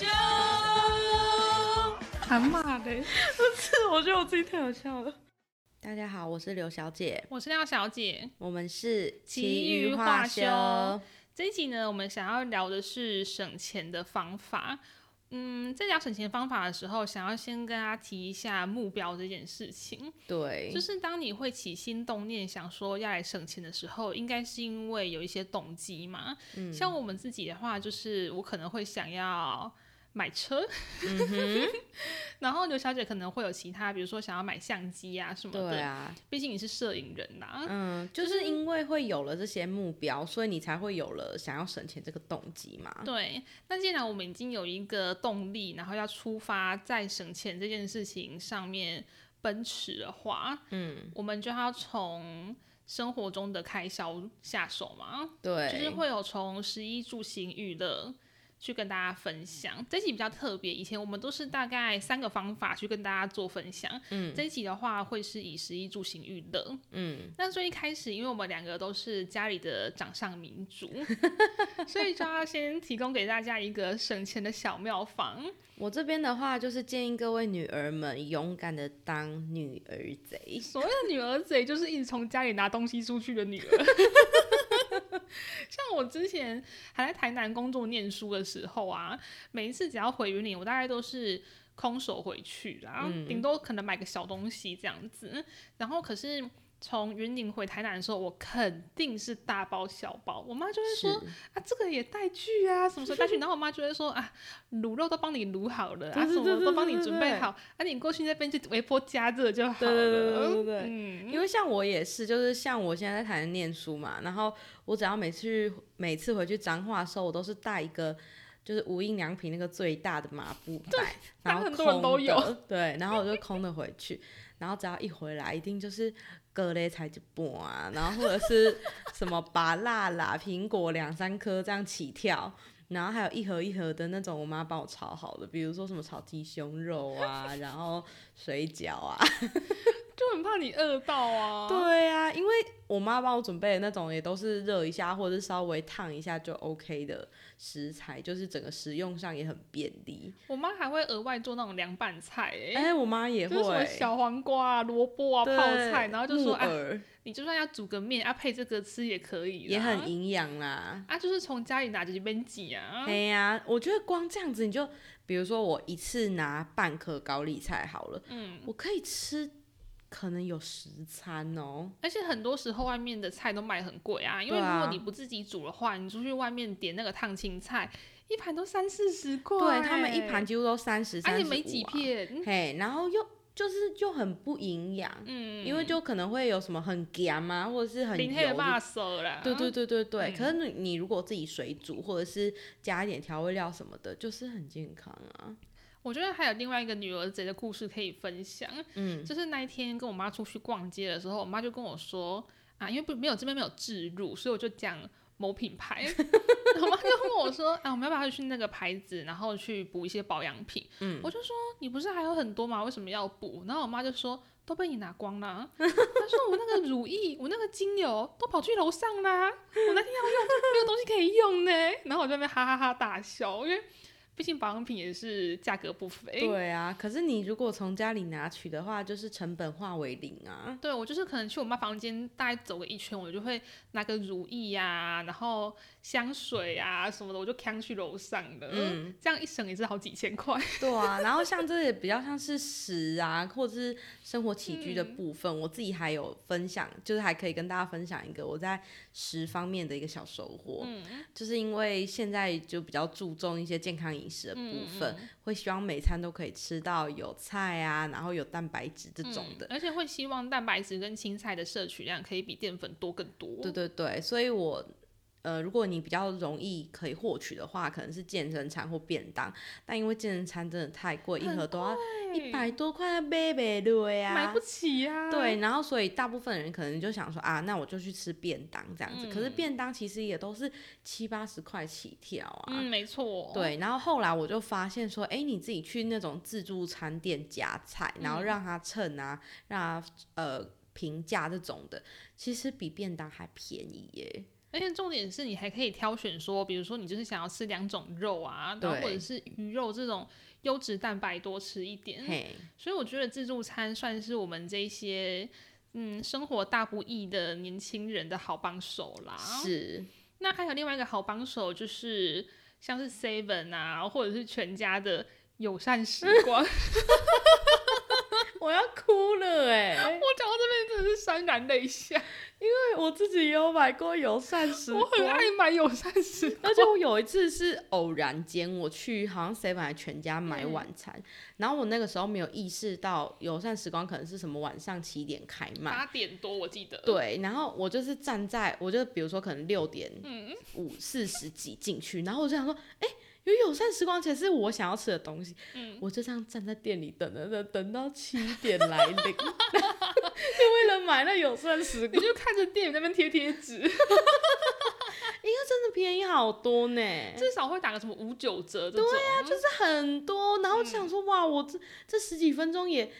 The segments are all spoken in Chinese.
秀。喊骂的，不是，我觉得我自己太好笑了。大家好，我是刘小姐，我是廖小姐，我们是奇遇化修这一集呢，我们想要聊的是省钱的方法。嗯，在聊省钱方法的时候，想要先跟大家提一下目标这件事情。对，就是当你会起心动念想说要来省钱的时候，应该是因为有一些动机嘛。嗯像我们自己的话，就是我可能会想要买车，嗯 然后刘小姐可能会有其他，比如说想要买相机啊什么的。对啊，毕竟你是摄影人呐、嗯，就是因为会有了这些目标，所以你才会有了想要省钱这个动机嘛。对，那既然我们已经有一个动力，然后要出发在省钱这件事情上面奔驰的话，嗯，我们就要从生活中的开销下手嘛，对，就是会有从食衣住行娱乐。去跟大家分享这一集比较特别，以前我们都是大概三个方法去跟大家做分享，嗯这一集的话会是以食衣住行娱乐，嗯，那最一开始，因为我们两个都是家里的掌上明珠，所以就要先提供给大家一个省钱的小妙方。我这边的话就是建议各位女儿们勇敢的当女儿贼。所谓的女儿贼，就是一直从家里拿东西出去的女儿。像我之前还在台南工作念书的时候啊，每一次只要回云林，我大概都是空手回去啦，嗯顶多可能买个小东西这样子。然后可是从云林回台南的时候，我肯定是大包小包。我妈就会说啊，这个也带去啊，什么时候 带去？然后我妈就会说啊，卤肉都帮你卤好了，啊，什么都帮你准备好，啊，你过去那边就微波加热就好了。对对对对对对嗯，因为像我也是，就是像我现在在台南念书嘛，然后我只要每次去每次回去彰化的时候，我都是带一个就是无印良品那个最大的麻布袋，然后很多人都空的有。对，然后我就空的回去，然后只要一回来，一定就是个嘞才一半啊，然后或者是什么芭辣啦、苹果两三颗这样起跳。然后还有一盒一盒的那种，我妈帮我炒好的，比如说什么炒鸡胸肉啊，然后水饺啊，就很怕你饿到啊。对啊，因为我妈帮我准备的那种也都是热一下或者是稍微烫一下就 OK 的食材，就是整个食用上也很便利。我妈还会额外做那种凉拌菜、欸，哎、我妈也就是什么会小黄瓜啊、萝卜啊、泡菜，然后就说啊，你就算要煮个面啊，配这个吃也可以，也很营养啦。啊，就是从家里拿着这边挤啊。哎呀、我觉得光这样子你就，比如说我一次拿半颗高丽菜好了，嗯，我可以吃可能有十餐哦、而且很多时候外面的菜都卖很贵啊，因为如果你不自己煮的话，你出去外面点那个烫青菜，一盘都三四十块，对他们一盘几乎都三十、而三十且没几片，嘿，然后又就是就很不营养。嗯，因为就可能会有什么很干啊，或者是很油的手啦，对对对对对，嗯。可是你你如果自己水煮，或者是加一点调味料什么的，就是很健康啊。我觉得还有另外一个女儿贼的故事可以分享，嗯，就是那一天跟我妈出去逛街的时候，我妈就跟我说啊，因为不没有这边没有置入，所以我就讲某品牌，我妈就问我说啊，我们要不要去那个牌子，然后去补一些保养品？嗯我就说你不是还有很多吗？为什么要补？然后我妈就说。都被你拿光了。她说我那个乳液，我那个精油都跑去楼上啦，我那天要用就没有东西可以用呢。然后我就在那边哈哈哈大笑，因为毕竟保养品也是价格不菲。对啊，可是你如果从家里拿取的话，就是成本化为零啊。对我就是可能去我妈房间大概走个一圈，我就会拿个如意呀、然后香水啊什么的，我就扛去楼上的。嗯，这样一省也是好几千块。对啊，然后像这也比较像是食啊，或者是生活起居的嗯部分，我自己还有分享，就是还可以跟大家分享一个我在食方面的一个小收获。嗯就是因为现在就比较注重一些健康饮食的部嗯分，会希望每餐都可以吃到有菜啊，然后有蛋白质这种的。嗯而且会希望蛋白质跟青菜的摄取量可以比淀粉多更多。对对对，所以我呃，如果你比较容易可以获取的话，可能是健身餐或便当，但因为健身餐真的太贵，一盒都要一百多块，买不对呀、买不起呀、对，然后所以大部分人可能就想说啊，那我就去吃便当这样子。可是嗯便当其实也都是七八十块起跳啊。嗯，没错。，对，然后后来我就发现说，哎，你自己去那种自助餐店夹菜，然后嗯让他称啊，让他呃评价这种的，其实比便当还便宜耶。而且重点是你还可以挑选说，比如说你就是想要吃两种肉啊，然后对或者是鱼肉这种优质蛋白多吃一点。嘿，所以我觉得自助餐算是我们这些嗯生活大不易的年轻人的好帮手啦。是，那还有另外一个好帮手就是像是 Seven 啊，或者是全家的友善时光。我要哭了哎、我讲到这边真的是潸然泪下，因为我自己也有买过友善时我很。爱买友善时光。而且我有一次是偶然间，我去好像 seven 还全家买嗯晚餐，然后我那个时候没有意识到友善时光可能是什么晚上七点开卖，八点多我记得。对，然后我就是站在，我就比如说可能六点嗯五四十几进去，然后我就想说，哎、有友善时光，且是我想要吃的东西，嗯我就这样站在店里等等等，等到七点来临，就为了买那友善时光，你就看着店里那边贴贴纸，真的便宜好多呢。至少会打个什么五九折这种。对啊，就就是很多，然后我就想说，哇，我这这十几分钟也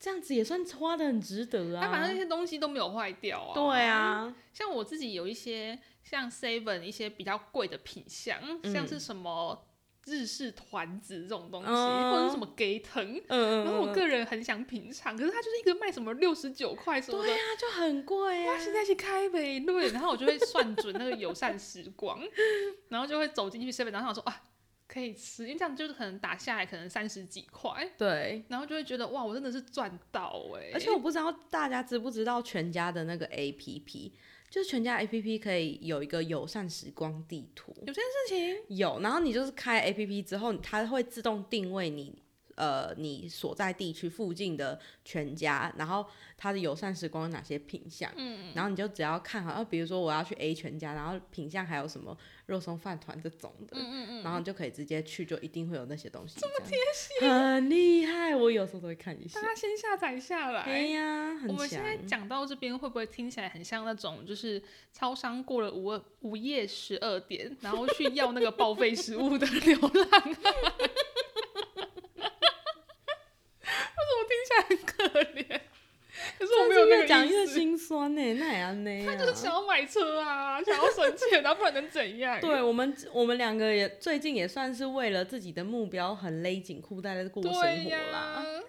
这样子也算花的很值得啊。它反正那些东西都没有坏掉啊。对，啊，像我自己有一些像 Seven 一些比较贵的品相，像是什么日式团子这种东西，嗯或者是什么给藤。嗯然后我个人很想品尝，可是它就是一个卖什么六十九块什么的，对啊，就很贵啊哇，。现在去开呗，对，然后我就会算准那个友善时光，然后就会走进去 seven，然后想说啊，可以吃，因为这样就是可能打下来可能三十几块，对，然后就会觉得哇，我真的是赚到哎、而且我不知道大家知不知道全家的那个 APP，就是全家 APP 可以有一个友善时光地图，有件事情，有，然后你就是开 APP 之后，它会自动定位你。呃，你所在地区附近的全家，然后它的友善时光有哪些品相，嗯，然后你就只要看好，呃，比如说我要去 A 全家，然后品相还有什么肉松饭团这种的，嗯嗯嗯，然后你就可以直接去，就一定会有那些东西。这么贴心，很厉害，我有时候都会看一下大。家先下载下来。哎呀，很我们现在。讲到这边，会不会听起来很像那种，就是超商过了午午夜十二点，然后去要那个报废食物的流浪汉？为什么听起来 很可怜？可是我没有那个越讲越心酸呢，那也安呢？他就是想要买车啊，想要省钱啊，不然能怎样？对我们，我们两个也最近也算是为了自己的目标很勒紧裤带的过生对活啦。呀。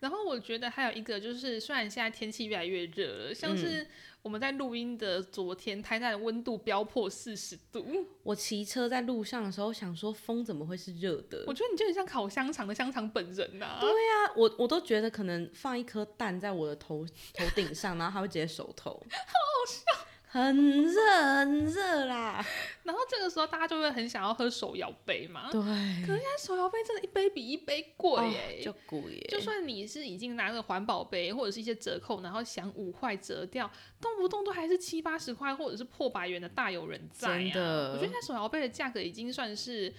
然后我觉得还有一个就是，虽然现在天气越来越热了，像是我们在录音的昨天，台南的温度飙破四十度，我骑车在路上的时候，想说风怎么会是热的？我觉得你就很像烤香肠的香肠本人呐、对啊，我我都觉得可能放一颗蛋在我的头头顶上，然后它会直接熟透，好好笑，很热很热啦。然后这个时候大家就会很想要喝手摇杯嘛，对，可是现在手摇杯真的一杯比一杯贵哦、就贵耶。就算你是已经拿个环保杯或者是一些折扣，然后想五块折掉，动不动都还是七八十块或者是破百元的大有人在啊！真的我觉得现在手摇杯的价格已经算是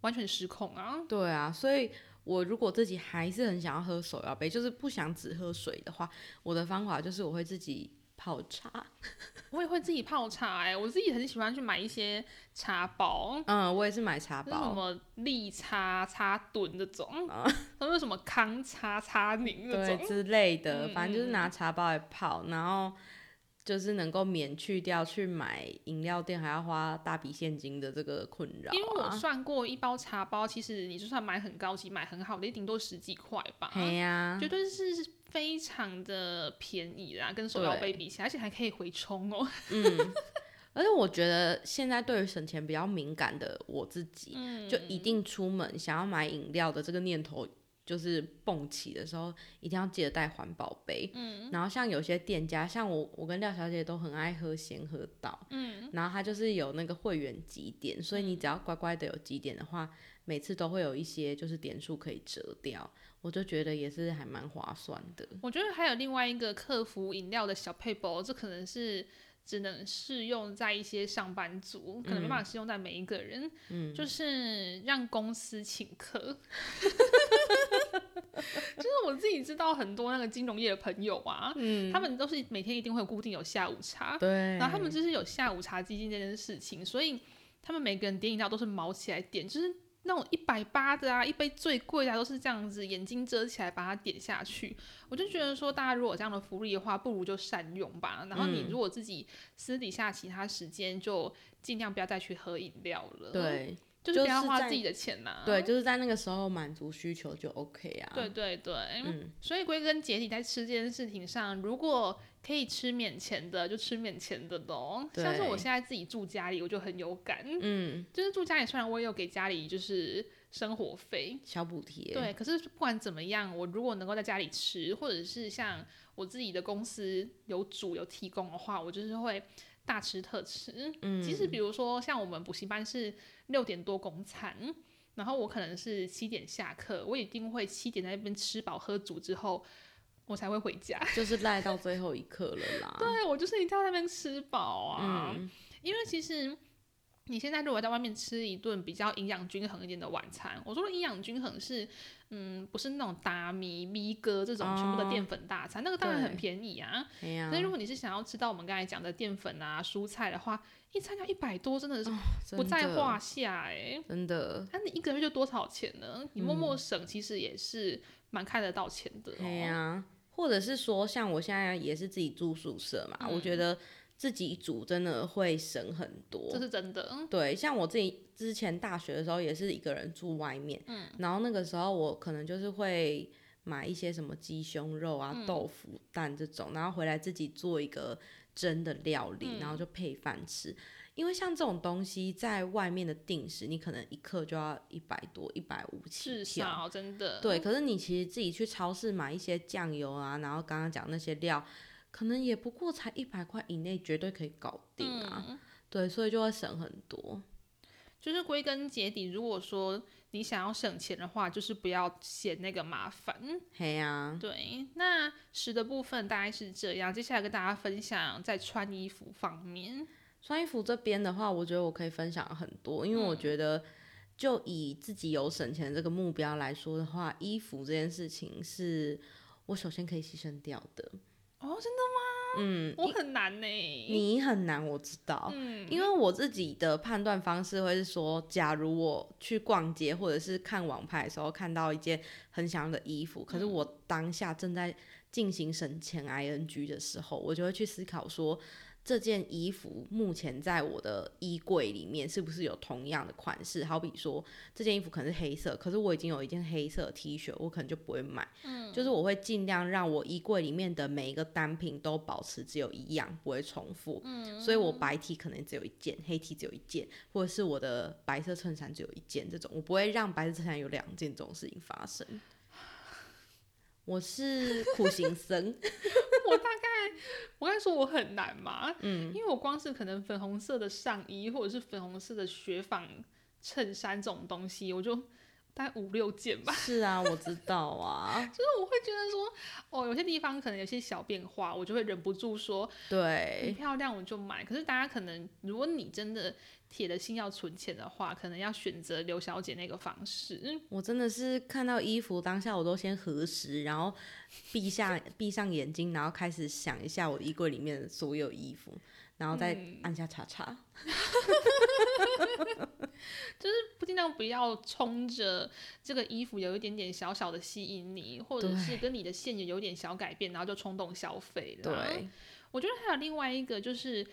完全失控啊！对啊，所以我如果自己还是很想要喝手摇杯，就是不想只喝水的话，我的方法就是我会自己泡茶。我也会自己泡茶哎、我自己很喜欢去买一些茶包。嗯，我也是买茶包什。么利茶、茶炖这种，啊或者什么康茶、茶宁那种，对之类的，嗯反正就是拿茶包来泡，然后就是能够免去掉去买饮料店还要花大笔现金的这个困扰、啊。因为我算过一包茶包，其实你就算买很高级、买很好的，也顶多十几块吧，哎呀、绝对是非常的便宜啦，跟手摇杯比起来，而且还可以回充哦。嗯，而且我觉得现在对于省钱比较敏感的我自己，嗯就一定出门想要买饮料的这个念头。就是蹦起的时候，一定要记得带环保杯。嗯，然后像有些店家，像我，我跟廖小姐都很爱喝咸喝到。嗯，然后它就是有那个会员积点，所以你只要乖乖的有积点的话，每次都会有一些就是点数可以折掉。我就觉得也是还蛮划算的。我觉得还有另外一个客服饮料的小配包，这可能是只能适用在一些上班族，可能没办法适用在每一个人。嗯，就是让公司请客。就是我自己知道很多那个金融业的朋友啊，嗯，他们都是每天一定会固定有下午茶，对，然后他们就是有下午茶基金这件事情，所以他们每个人点饮料都是毛起来点，就是那种一百八的啊，一杯最贵的、啊、都是这样子，眼睛遮起来把它点下去。我就觉得说，大家如果这样的福利的话，不如就善用吧。然后你如果自己私底下其他时间，就尽量不要再去喝饮料了。，对就是不要花自己的钱呐、对，就是在那个时候满足需求就 OK 啊。对对对，嗯，所以归根结底，在吃这件事情上，如果可以吃免钱的，就吃免钱的咯。像是我现在自己住家里，我就很有感。嗯，就是住家里，虽然我也有给家里就是生活费，小补贴。对，可是不管怎么样，我如果能够在家里吃，或者是像我自己的公司有煮有提供的话，我就是会大吃特吃。嗯，即使比如说像我们补习班是六点多公餐，然后我可能是七点下课，我一定会七点在那边吃饱喝足之后，我才会回家。就是赖到最后一刻了啦。对我就是一定要在那边吃饱啊，嗯，因为其实你现在如果在外面吃一顿比较营养均衡一点的晚餐，我说的营养均衡是，嗯，不是那种达米、咪哥这种全部的哦淀粉大餐，那个当然很便宜啊。所以如果你是想要吃到我们刚才讲的淀粉啊、蔬菜的话，一餐要一百多，真的是不在话下哎、真的。那、你一个月就多少钱呢？你默嗯默省，其实也是蛮看得到钱的、哦。对呀、或者是说，像我现在也是自己住宿舍嘛，我觉得自己煮真的会省很多。这是真的。对，像我自己之前大学的时候也是一个人住外面，嗯，然后那个时候我可能就是会买一些什么鸡胸肉啊、豆腐、蛋这种，然后回来自己做一个蒸的料理，然后就配饭吃。因为像这种东西在外面的定时，你可能一克就要一百多、一百五起至跳。少真的对，可是你其实自己去超市买一些酱油啊，然后刚刚讲那些料，可能也不过才一百块以内，绝对可以搞定啊。嗯对，所以就会省很多。就是归根结底，如果说你想要省钱的话，就是不要嫌那个麻烦。嘿呀、对，那食的部分大概是这样。接下来跟大家分享在穿衣服方面，穿衣服这边的话，我觉得我可以分享很多，因为我觉得就以自己有省钱这个目标来说的话，衣服这件事情是我首先可以牺牲掉的。哦，真的吗？嗯，我很难呢、你很难，我知道，嗯。因为我自己的判断方式会是说，假如我去逛街或者是看网拍的时候看到一件很想要的衣服，可是嗯。我当下正在进行省钱 ing 的时候，我就会去思考说，这件衣服目前在我的衣柜里面是不是有同样的款式？好比说这件衣服可能是黑色，可是我已经有一件黑色 T 恤，我可能就不会买。嗯，就是我会尽量让我衣柜里面的每一个单品都保持只有一样，不会重复。嗯，所以我白 T 可能只有一件，黑 T 只有一件，或者是我的白色衬衫只有一件，这种我不会让白色衬衫有两件这种事情发生。我是苦行僧，我大概我刚才说我很难嘛，嗯，因为我光是可能粉红色的上衣或者是粉红色的雪纺衬衫这种东西，我就大概五六件吧。是啊，我知道啊，就是我会觉得说，哦，有些地方可能有些小变化，我就会忍不住说，很对，漂亮我就买。可是大家可能，如果你真的铁了心要存钱的话，可能要选择刘小姐那个方式。我真的是看到衣服当下我都先核实，然后闭下闭上眼睛，然后开始想一下我衣柜里面的所有衣服，然后再嗯按下叉叉。不尽量不要冲着这个衣服有一点点小小的吸引你，或者是跟你的线也有点小改变，然后就冲动消费了。对，我觉得还有另外一个就是。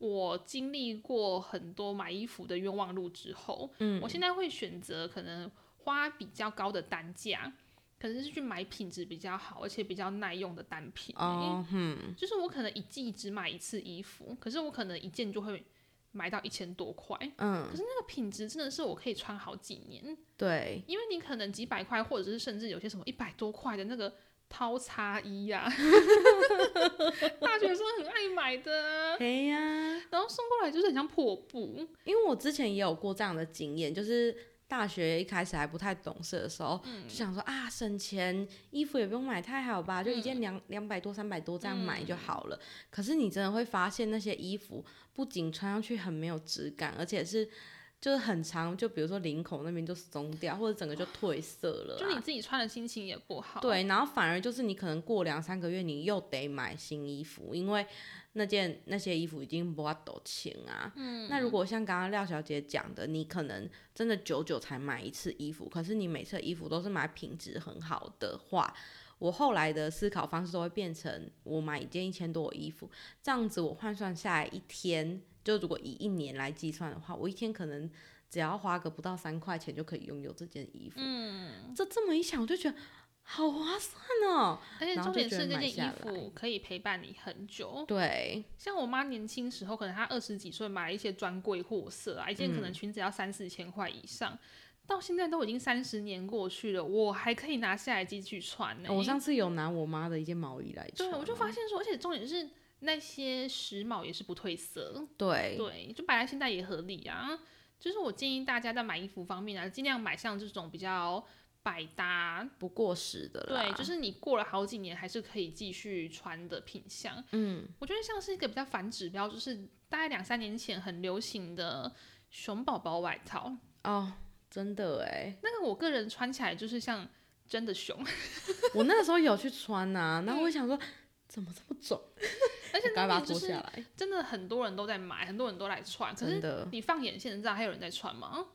我经历过很多买衣服的冤枉路之后，嗯，我现在会选择可能花比较高的单价，可能是去买品质比较好而且比较耐用的单品、欸。哦，嗯，就是我可能一季只买一次衣服，可是我可能一件就会买到一千多块，嗯，可是那个品质真的是我可以穿好几年，对，因为你可能几百块，或者是甚至有些什么一百多块的那个掏叉衣呀、大学生很爱买的啊，哎呀，然后送过来就是很像破布，因为我之前也有过这样的经验，就是大学一开始还不太懂事的时候，嗯。就想说啊，省钱，衣服也不用买太好吧，就一嗯。件两两百多、三百多这样买就好了。可是你真的会发现，那些衣服不仅穿上去很没有质感，而且是就是很长，就比如说领口那边就松掉，或者整个就褪色了啊、就你自己穿的心情也不好。对，然后反而就是你可能过两三个月，你又得买新衣服，因为那件那些衣服已经不多钱啊。嗯，那如果像刚刚廖小姐讲的，你可能真的久久才买一次衣服，可是你每次的衣服都是买品质很好的话，我后来的思考方式都会变成，我买一件一千多的衣服，这样子我换算下来一天，就如果以一年来计算的话，我一天可能只要花个不到三块钱就可以拥有这件衣服。嗯，这这么一想，我就觉得好划算哦。而且重点是这件衣服可以陪伴你很久。对，像我妈年轻时候，可能她二十几岁买一些专柜货色啊，一件可嗯能裙子要三四千块以上，到现在都已经三十年过去了，我还可以拿下来继续穿呢、我上次有拿我妈的一件毛衣来穿对，哦，我就发现说，而且重点是那些时髦也是不褪色，对对，就摆在现在也合理啊。就是我建议大家在买衣服方面啊，尽量买像这种比较百搭，不过时的啦。对，就是你过了好几年还是可以继续穿的品相。嗯，我觉得像是一个比较反指标，就是大概两三年前很流行的熊宝宝外套，哦，真的哎，那个我个人穿起来就是像真的熊，我那个时候有去穿呐、然后我想说。怎么这么肿？而且就是。真的很多人都在买，很多人都来穿，可是真的，你放眼现在还有人在穿吗？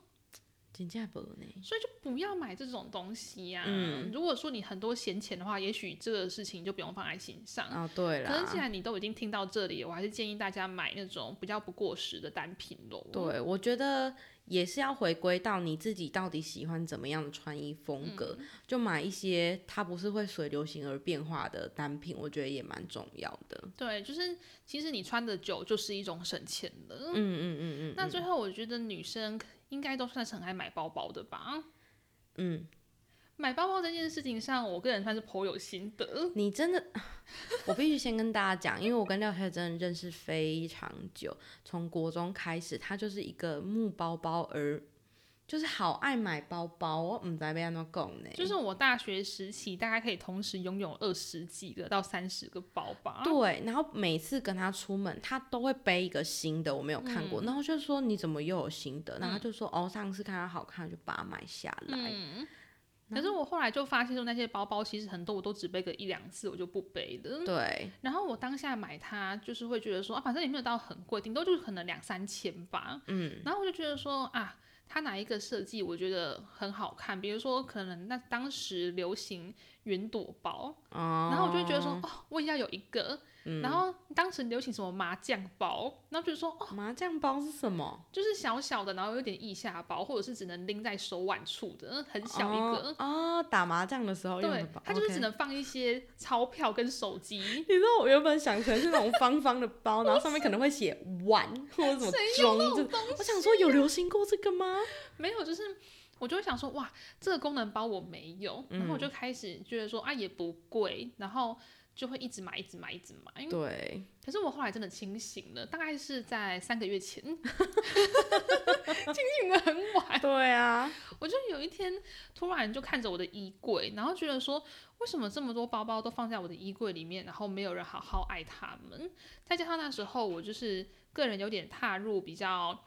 真价不呢？所以就不要买这种东西呀、嗯如果说你很多闲钱的话，也许这个事情就不用放在心上。哦，对可是既啦，然你都已经听到这里，我还是建议大家买那种比较不过时的单品喽。对，我觉得也是要回归到你自己到底喜欢怎么样的穿衣风格，嗯就买一些它不是会随流行而变化的单品，我觉得也蛮重要的。对，就是其实你穿的久就是一种省钱的。嗯嗯嗯嗯，那最后我觉得女生应该都算是很爱买包包的吧？嗯，买包包这件事情上，我个人算是颇有心得。你真的，我必须先跟大家讲，因为我跟廖太真的认识非常久，从国中开始，他就是一个木包包儿，就是好爱买包包，我唔知道要安怎讲呢。就是我大学时期大概可以同时拥有二十几个到三十个包吧。对，然后每次跟他出门，他都会背一个新的，我没有看过，嗯然后就说你怎么又有新的？然后他就说哦，上次看它好看就把它买下来。嗯，可是我后来就发现说，那些包包其实很多我都只背个一两次，我就不背了。对，然后我当下买它，就是会觉得说啊，反正也没有到很贵，顶多就是可能两三千吧。嗯，然后我就觉得说啊，它哪一个设计我觉得很好看，比如说可能那当时流行云朵包，哦，然后我就会觉得说哦，我也要有一个。然后当时流行什么麻将包，然后就说哦，麻将包是什么？就是小小的，然后有点腋下包，或者是只能拎在手腕处的，很小一个。哦哦，打麻将的时候用的对包，，它就是只能放一些钞票跟手机。你知道我原本想成是那种方方的包，然后上面可能会写碗或者什么钟，就我想说有流行过这个吗？没有，就是我就会想说，哇，这个功能包我没有，然后我就开始觉得说，啊，也不贵，然后就会一直买，一直买，一直买。对，可是我后来真的清醒了，大概是在三个月前，清醒的很晚。对啊，我就有一天突然就看着我的衣柜，然后觉得说，为什么这么多包包都放在我的衣柜里面，然后没有人好好爱它们？再加上那时候我就是个人有点踏入比较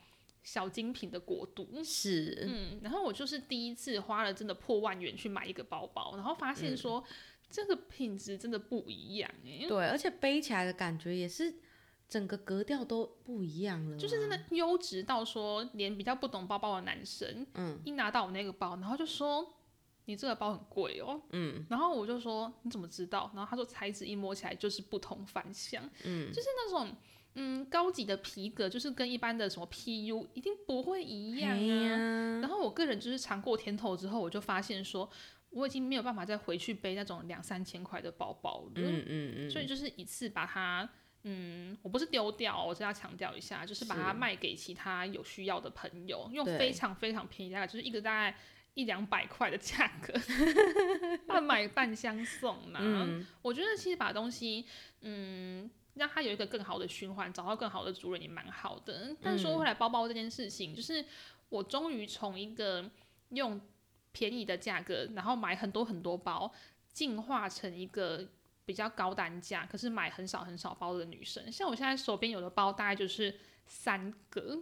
小精品的国度，是，嗯，然后我就是第一次花了真的破万元去买一个包包，然后发现说、这个品质真的不一样哎、对，而且背起来的感觉也是整个格调都不一样了啊，就是真的优质到说，连比较不懂包包的男生，嗯，一拿到我那个包，然后就说你这个包很贵哦，嗯，然后我就说你怎么知道？然后他说材质一摸起来就是不同凡响，嗯，就是那种嗯高级的皮革，就是跟一般的什么 PU 一定不会一样嘿啊。呀然后我个人就是尝过甜头之后，我就发现说我已经没有办法再回去背那种两三千块的包包了，嗯嗯嗯，所以就是一次把它。嗯，我不是丢掉，我是要强调一下，就是把它卖给其他有需要的朋友，用对非常非常便宜，大概就是一个大概一两百块的价格，半买半相送啦。嗯我觉得其实把东西，嗯，让它有一个更好的循环，找到更好的主人也蛮好的。但说回来，包包这件事情，就是我终于从一个用便宜的价格，然后买很多很多包，进化成一个比较高单价，可是买很少很少包的女生。像我现在手边有的包，大概就是三个。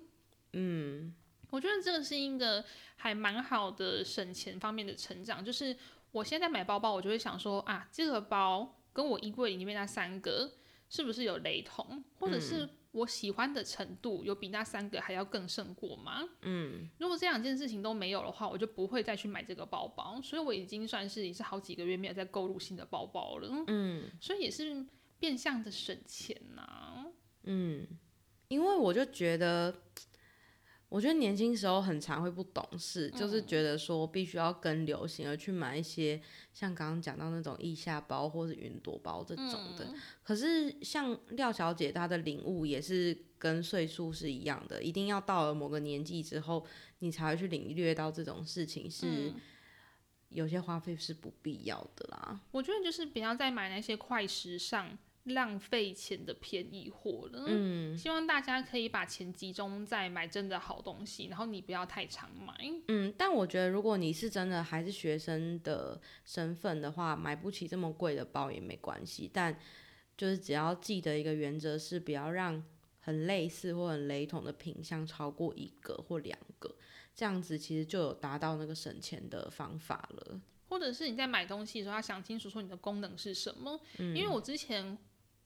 嗯，我觉得这个是一个还蛮好的省钱方面的成长，就是我现在买包包，我就会想说啊，这个包跟我衣柜里面那三个是不是有雷同，或者是我喜欢的程度有比那三个还要更胜过吗？嗯，如果这两件事情都没有的话，我就不会再去买这个包包。所以我已经算是也是好几个月没有再购入新的包包了。嗯所以也是变相的省钱呐、嗯，因为我就觉得，我觉得年轻时候很常会不懂事，就是觉得说必须要跟流行而去买一些像刚刚讲到那种腋下包或是云朵包这种的。可是像廖小姐她的领悟也是跟岁数是一样的，一定要到了某个年纪之后，你才会去领略到这种事情是。有些花费是不必要的啦，我觉得就是不要再买那些快时尚、浪费钱的便宜货了。嗯希望大家可以把钱集中在买真的好东西，然后你不要太常买。嗯，但我觉得如果你是真的还是学生的身份的话，买不起这么贵的包也没关系，但就是只要记得一个原则是不要让很类似或很雷同的品相超过一个或两个，这样子其实就有达到那个省钱的方法了。或者是你在买东西的时候要想清楚说你的功能是什么。因为我之前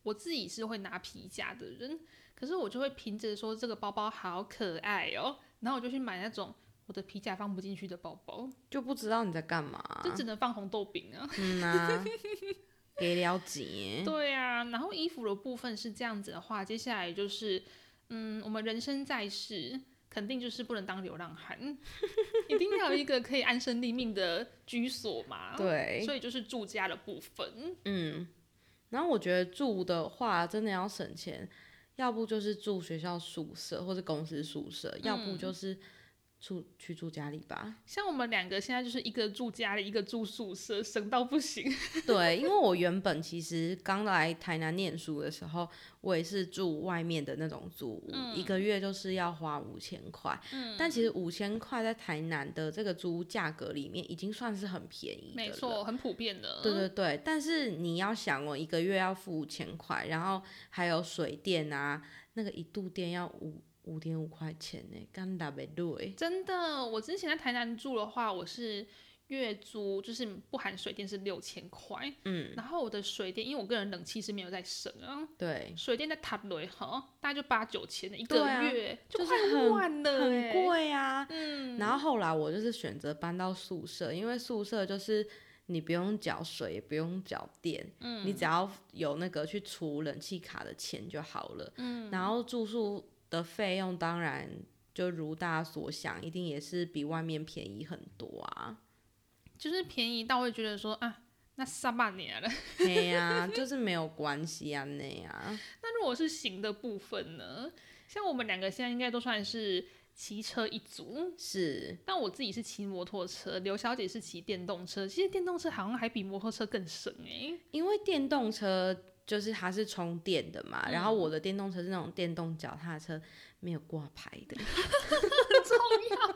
我自己是会拿皮夹的人，可是我就会凭着说这个包包好可爱哦、然后我就去买那种我的皮夹放不进去的包包，就不知道你在干嘛，就只能放红豆饼啊。嗯啊，给了解，对啊，然后衣服的部分是这样子的话，接下来就是，嗯，我们人生在世，肯定就是不能当流浪汉，一定要有一个可以安身立命的居所嘛。，对，所以就是住家的部分。嗯，然后我觉得住的话真的要省钱，要不就是住学校宿舍或者公司宿舍，要不就是住去住家里吧。像我们两个现在就是一个住家里，一个住宿舍，省到不行。对，因为我原本其实刚来台南念书的时候，我也是住外面的那种租屋，一个月就是要花五千块。但其实五千块在台南的这个租屋价格里面已经算是很便宜。没错，很普遍的。对对对，但是你要想哦，一个月要付五千块，然后还有水电啊，那个一度电要五五点五块钱呢，干打没对。真的，我之前在台南住的话，我是月租，就是不含水电是六千块。嗯，然后我的水电，因为我个人冷气是没有在省啊，对，水电在塔雷哈，大概就八九千的一个月，就快很万了、很欸，贵啊。嗯，然后后来我就是选择搬到宿舍，因为宿舍就是你不用缴水，也不用缴电，嗯，你只要有那个去除冷气卡的钱就好了。嗯，然后住宿的费用当然就如大家所想，一定也是比外面便宜很多啊。就是便宜到会觉得说啊，那上半年了。对呀、就是没有关系啊，那样。那如果是行的部分呢？像我们两个现在应该都算是骑车一族，是，但我自己是骑摩托车，刘小姐是骑电动车。其实电动车好像还比摩托车更省哎、因为电动车就是它是充电的嘛，然后我的电动车是那种电动脚踏车，没有挂牌的，重要。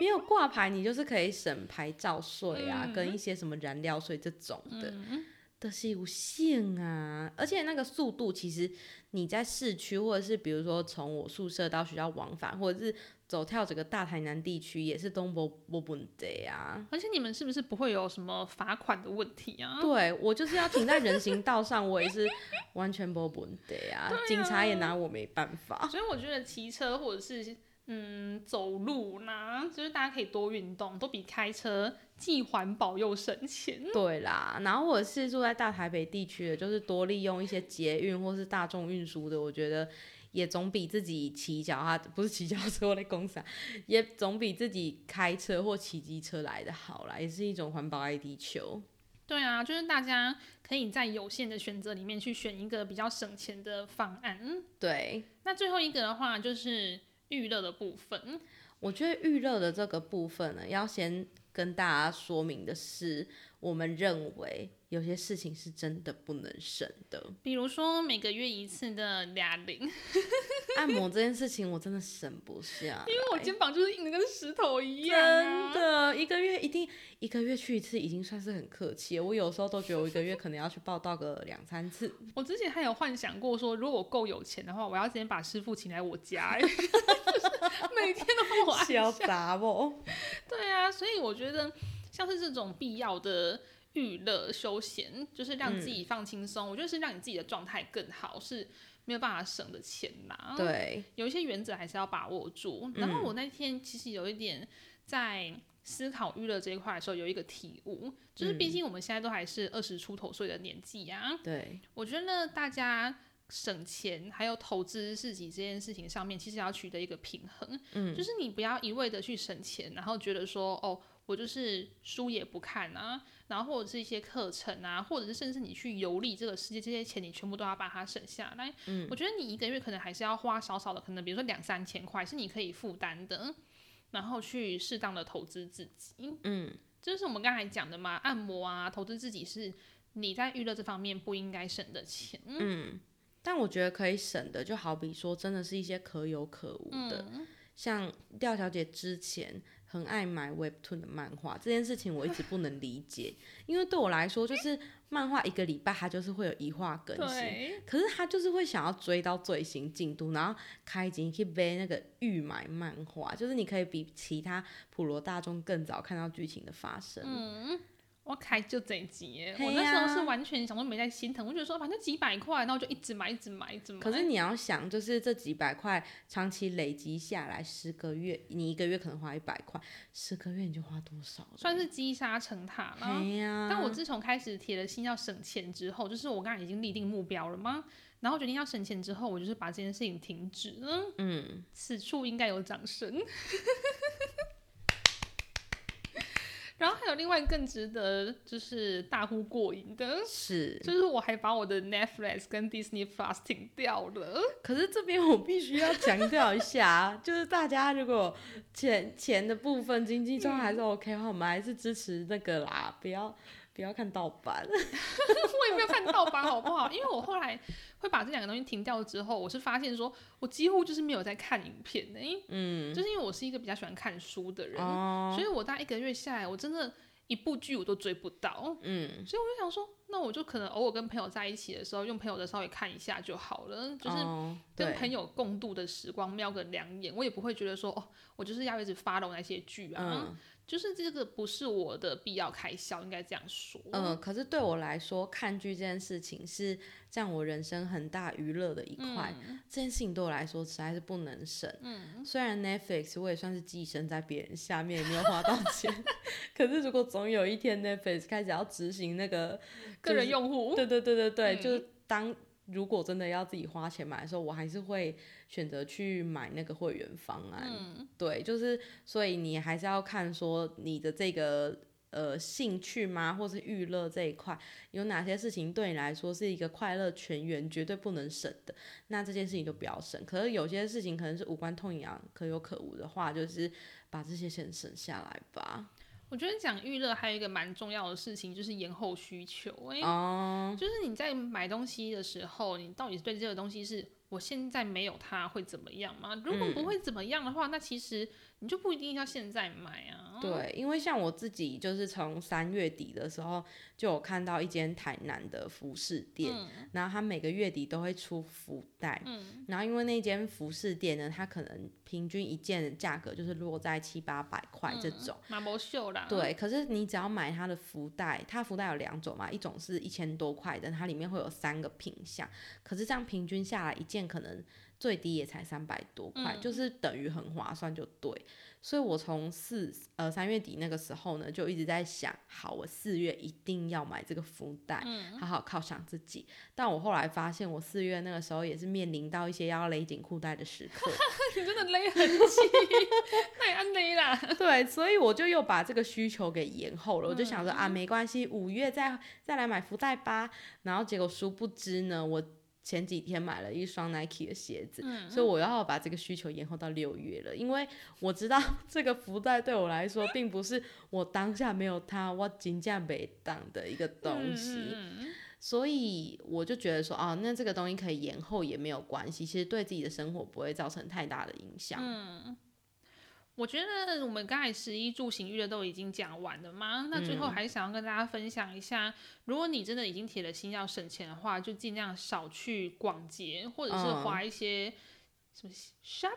没有挂牌，你就是可以省牌照税啊，嗯跟一些什么燃料税这种的。的是有限啊，而且那个速度，其实你在市区，或者是比如说从我宿舍到学校往返，或者是走跳整个大台南地区，也是东波波本的啊。而且你们是不是不会有什么罚款的问题啊？对我就是要停在人行道上，我也是完全波本的呀，警察也拿我没办法。所以我觉得骑车或者是嗯走路啦，就是大家可以多运动，都比开车既环保又省钱。对啦，然后我是住在大台北地区的，就是多利用一些捷运或是大众运输的，我觉得也总比自己骑脚踏 不是骑脚踏车我在公司啊，也总比自己开车或骑机车来的好啦，也是一种环保爱地球。对啊，就是大家可以在有限的选择里面去选一个比较省钱的方案。嗯对，那最后一个的话就是预热的部分。我觉得预热的这个部分呢，要先跟大家说明的是，我们认为有些事情是真的不能省的。比如说每个月一次的哑铃，按摩这件事情，我真的省不下，因为我肩膀就是硬的跟石头一样、真啊。的一个月一定一个月去一次，已经算是很客气了。我有时候都觉得我一个月可能要去报道个两三次。我之前还有幻想过说，如果我够有钱的话，我要直接把师傅请来我家、欸，每天都帮我按小下。杂不？对啊，所以我觉得像是这种必要的娱乐休闲，就是让自己放轻松，我觉得是让你自己的状态更好，是没有办法省的钱啦。对，有一些原则还是要把握住。然后我那天其实有一点在思考娱乐这一块的时候，有一个体悟，就是毕竟我们现在都还是二十出头岁的年纪啊，对，我觉得大家。省钱还有投资自己这件事情上面，其实要取得一个平衡。嗯，就是你不要一味的去省钱，然后觉得说哦，我就是书也不看啊，然后或者是一些课程啊，或者是甚至你去游历这个世界，这些钱你全部都要把它省下来。嗯，我觉得你一个月可能还是要花少少的，可能比如说两三千块是你可以负担的，然后去适当的投资自己。嗯，这就是我们刚才讲的嘛，按摩啊，投资自己是你在娱乐这方面不应该省的钱。嗯。但我觉得可以省的，就好比说，真的是一些可有可无的，像廖小姐之前很爱买 Webtoon 的漫画，这件事情我一直不能理解，因为对我来说，就是漫画一个礼拜它就是会有一话更新，可是他就是会想要追到最新进度，然后开机去背那个预买漫画，就是你可以比其他普罗大众更早看到剧情的发生。我开就这集耶，我那时候是完全想说没在心疼，我觉得说反正几百块，然后就一直买，一直买，一直买。可是你要想，就是这几百块长期累积下来，十个月，你一个月可能花一百块，十个月你就花多少？算是积沙成塔了。但我自从开始铁了心要省钱之后，就是我刚才已经立定目标了吗？然后决定要省钱之后，我就是把这件事情停止了。嗯，此处应该有掌声。然后还有另外更值得就是大呼过瘾的是，就是我还把我的 Netflix 跟 Disney Plus 停掉了。可是这边我必须要强调一下，就是大家如果钱钱的部分经济状况还是 OK 的话，我们还是支持那个啦，不要不要看盗版。我也没有看盗版，好不好？因为我后来。会把这两个东西停掉之后，我是发现说，我几乎就是没有在看影片的，嗯，就是因为我是一个比较喜欢看书的人，所以我大概一个月下来，我真的一部剧我都追不到，嗯，所以我就想说，那我就可能偶尔跟朋友在一起的时候，用朋友的稍微看一下就好了，就是跟朋友共度的时光，瞄个两眼，我也不会觉得说，哦，我就是要一直 follow 那些剧啊。就是这个不是我的必要开销，应该这样说。嗯，可是对我来说，看剧这件事情是占我人生很大娱乐的一块。这件事情对我来说实在是不能省。嗯，虽然 Netflix 我也算是寄生在别人下面，也没有花到钱。可是如果总有一天 Netflix 开始要执行那个个人用户，对对对对对，就是当。如果真的要自己花钱买的时候，我还是会选择去买那个会员方案。对，就是所以你还是要看说你的这个呃兴趣吗，或是娱乐这一块有哪些事情对你来说是一个快乐全员，绝对不能省的，那这件事情就不要省。可是有些事情可能是无关痛痒、可有可无的话，就是把这些钱省下来吧。我觉得讲娱乐还有一个蛮重要的事情，就是延后需求。哎，就是你在买东西的时候，你到底对这个东西是我现在没有它会怎么样吗？如果不会怎么样的话，那其实。你就不一定要现在买啊。对，因为像我自己就是从三月底的时候就有看到一间台南的服饰店，然后它每个月底都会出福袋，嗯然后因为那间服饰店呢，它可能平均一件的价格就是落在七八百块这种。对，可是你只要买它的福袋，它福袋有两种嘛，一种是一千多块的，它里面会有三个品相，可是这样平均下来一件可能。最低也才三百多块，就是等于很划算，就对。所以我从四呃三月底那个时候呢，就一直在想，好，我四月一定要买这个福袋，好好犒赏自己。但我后来发现，我四月那个时候也是面临到一些要勒紧裤带的时刻。你真的勒很紧，太安勒啦。对，所以我就又把这个需求给延后了。我就想说啊，没关系，五月再再来买福袋吧。然后结果殊不知呢，我。前几天买了一双 Nike 的鞋子，所以我要把这个需求延后到六月了。因为我知道 这个福袋对我来说，并不是我当下没有它，我金价没档的一个东西，所以我就觉得说，哦，那这个东西可以延后也没有关系，其实对自己的生活不会造成太大的影响。我觉得我们刚才十一住行娱乐都已经讲完了吗？那最后还是想要跟大家分享一下，如果你真的已经铁了心要省钱的话，就尽量少去逛街，或者是花一些什么 Shopee，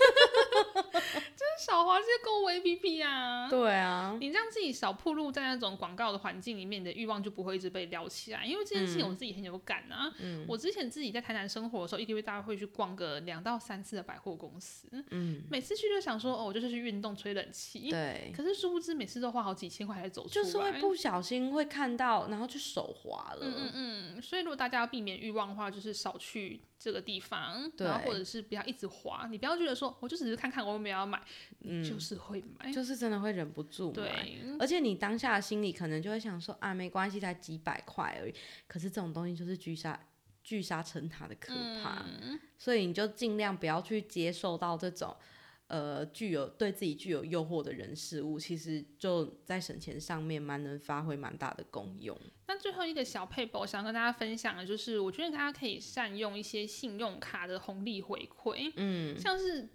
就是少滑这些购物 APP 啊。对啊，你让自己少暴露在那种广告的环境里面，你的欲望就不会一直被撩起来。因为这件事情我自己很有感啊。嗯我之前自己在台南生活的时候，一个月大概会去逛个两到三次的百货公司。嗯，每次去就想说，哦，我就是去运动、吹冷气。对，可是殊不知，每次都花好几千块才走出来。就是会不小心会看到，然后就手滑了。嗯嗯嗯，所以如果大家要避免欲望的话，就是少去这个地方，对然后或者是不要一直滑。你不要觉得说，我就只是看看看，我有没有要买，嗯就是会买。就是真的会忍不住买。对，而且你当下的心里可能就会想说啊，没关系，才几百块而已。可是这种东西就是聚沙聚沙成塔的可怕，嗯所以你就尽量不要去接受到这种呃具有对自己具有诱惑的人事物，其实就在省钱上面蛮能发挥蛮大的功用。那最后一个小配博，想跟大家分享的就是，我觉得大家可以善用一些信用卡的红利回馈，嗯，像是。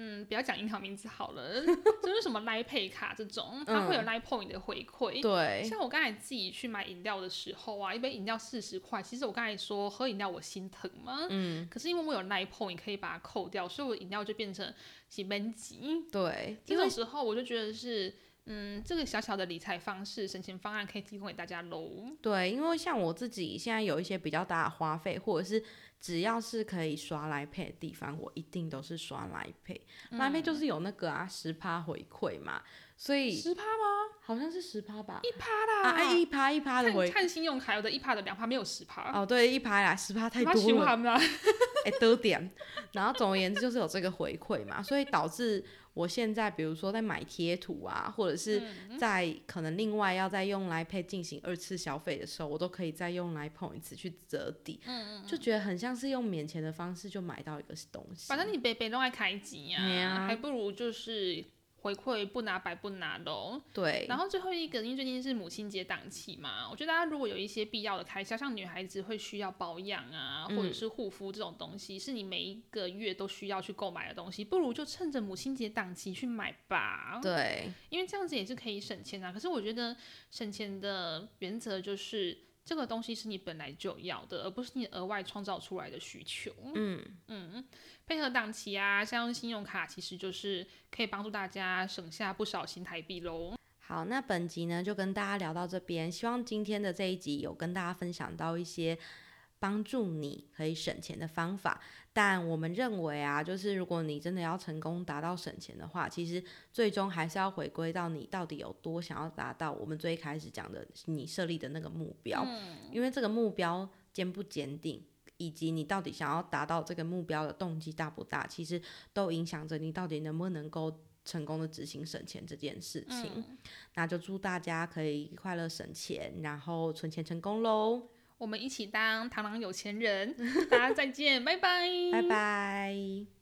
嗯，不要讲银行名字好了，就是什么 Line Pay 卡这种，它会有 Line Point 的回馈。嗯对，像我刚才自己去买饮料的时候啊，一杯饮料四十块，其实我刚才说喝饮料我心疼吗？嗯，可是因为我有 Line Point 可以把它扣掉，所以我饮料就变成几分几。对，这种时候我就觉得是，嗯，这个小小的理财方式、省钱方案可以提供给大家喽。对，因为像我自己现在有一些比较大的花费，或者是只要是可以刷来配的地方，我一定都是刷来配。来配就是有那个啊十趴回馈嘛，所以十趴吗？好像是十趴吧？一趴啦，啊，哎一趴一趴的回看看信用卡有的一趴的两趴没有十趴，哦，对，一趴啦，十趴太他多了，喜欢啦。哎、多点。然后总而言之就是有这个回馈嘛，所以导致我现在比如说在买贴图啊，或者是嗯在可能另外要再用来配进行二次消费的时候，我都可以再用来 points 去折抵，嗯就觉得很像是用免钱的方式就买到一个东西。反正你北北都爱开机啊。还不如就是回馈不拿白不拿喽。对，然后最后一个，因为最近是母亲节档期嘛，我觉得大家如果有一些必要的开销，像女孩子会需要保养啊，嗯或者是护肤这种东西，是你每一个月都需要去购买的东西，不如就趁着母亲节档期去买吧。对，因为这样子也是可以省钱啊。可是我觉得省钱的原则就是这个东西是你本来就要的，而不是你额外创造出来的需求。嗯，嗯，配合档期啊，像用信用卡，其实就是可以帮助大家省下不少新台币喽。好，那本集呢就跟大家聊到这边，希望今天的这一集有跟大家分享到一些帮助你可以省钱的方法。但我们认为啊，就是如果你真的要成功达到省钱的话，其实最终还是要回归到你到底有多想要达到我们最一开始讲的你设立的那个目标，因为这个目标坚不坚定。以及你到底想要达到这个目标的动机大不大，其实都影响着你到底能不能够成功的执行省钱这件事情。那就祝大家可以快乐省钱，然后存钱成功喽！我们一起当螳螂有钱人，大家再见，拜拜，拜拜。